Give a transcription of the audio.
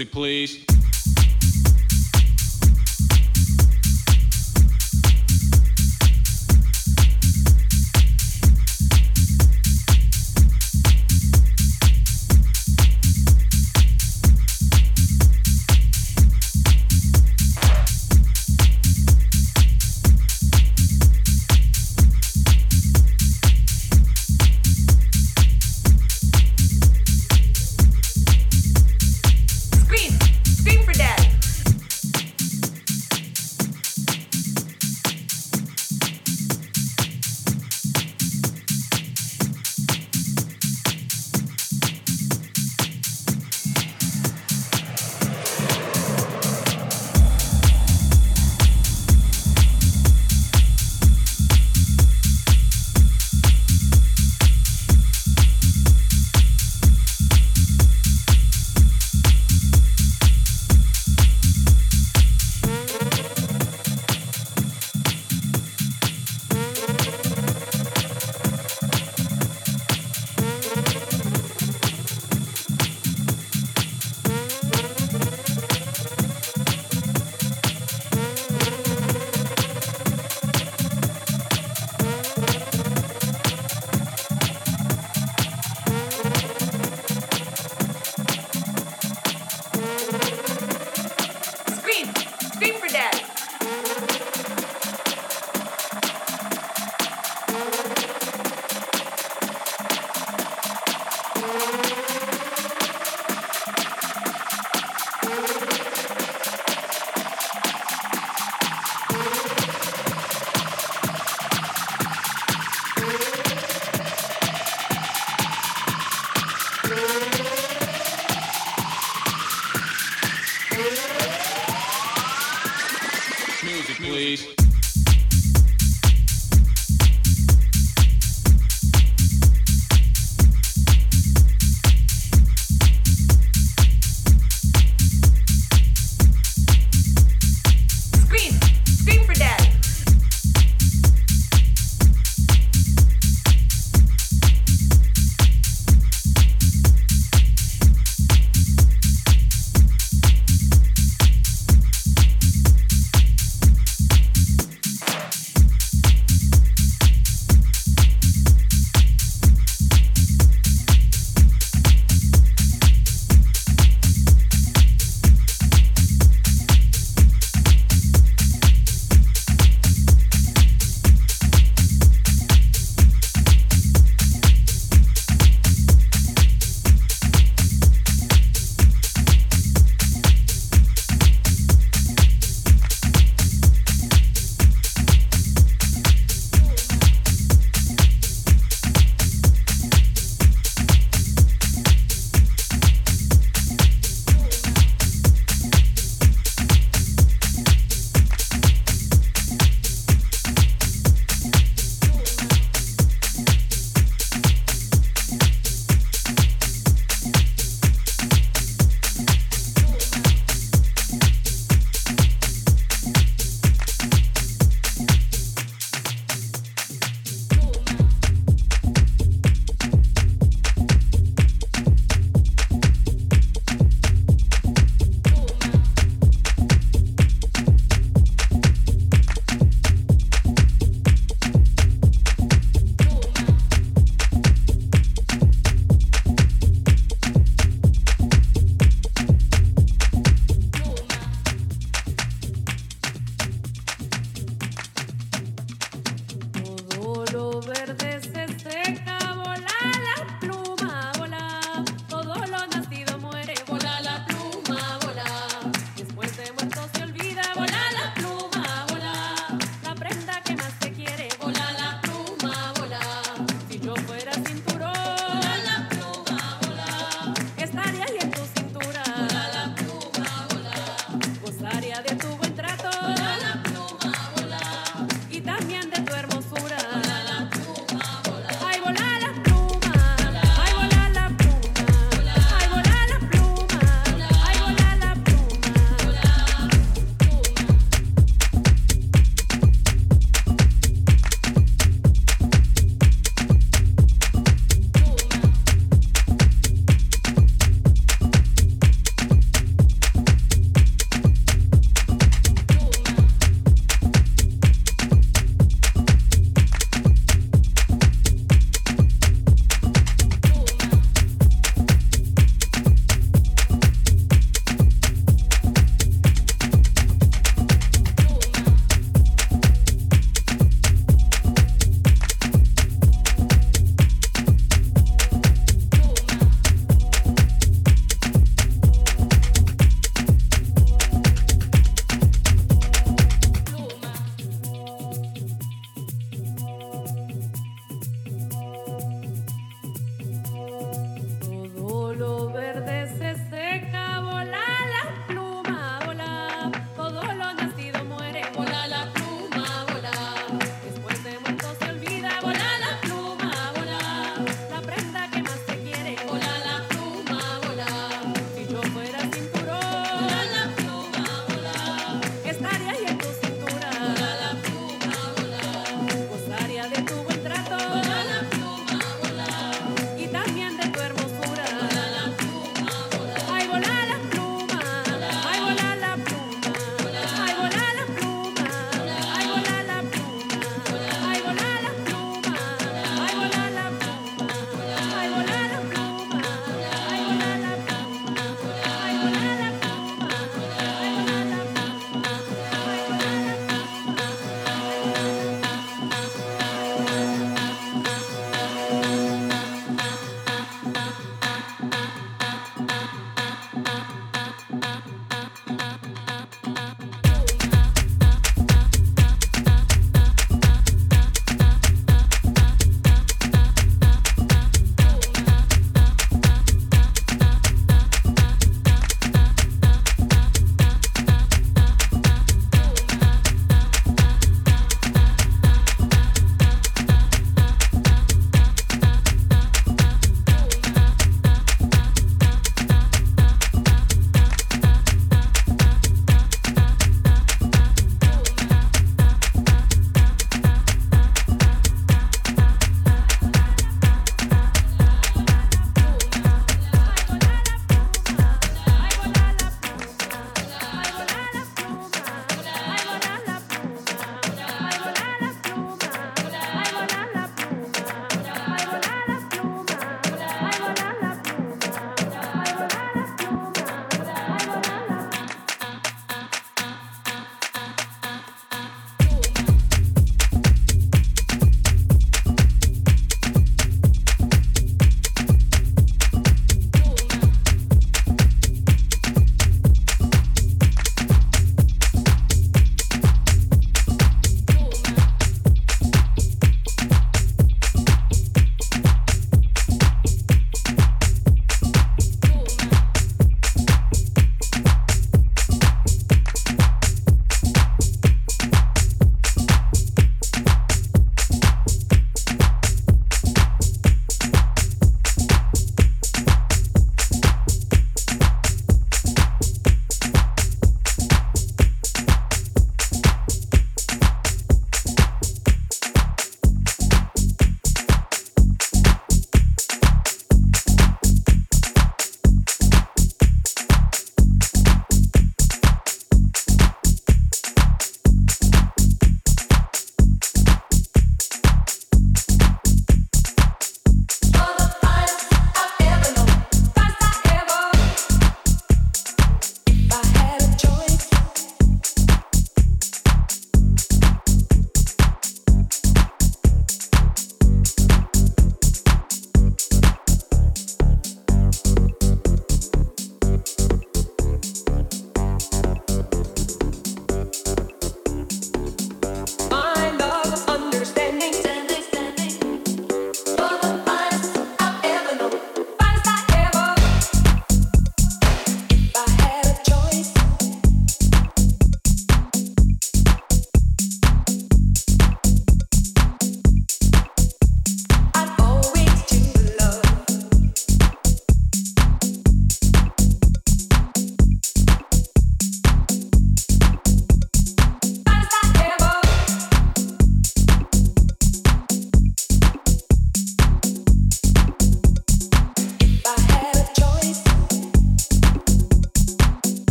Music, please.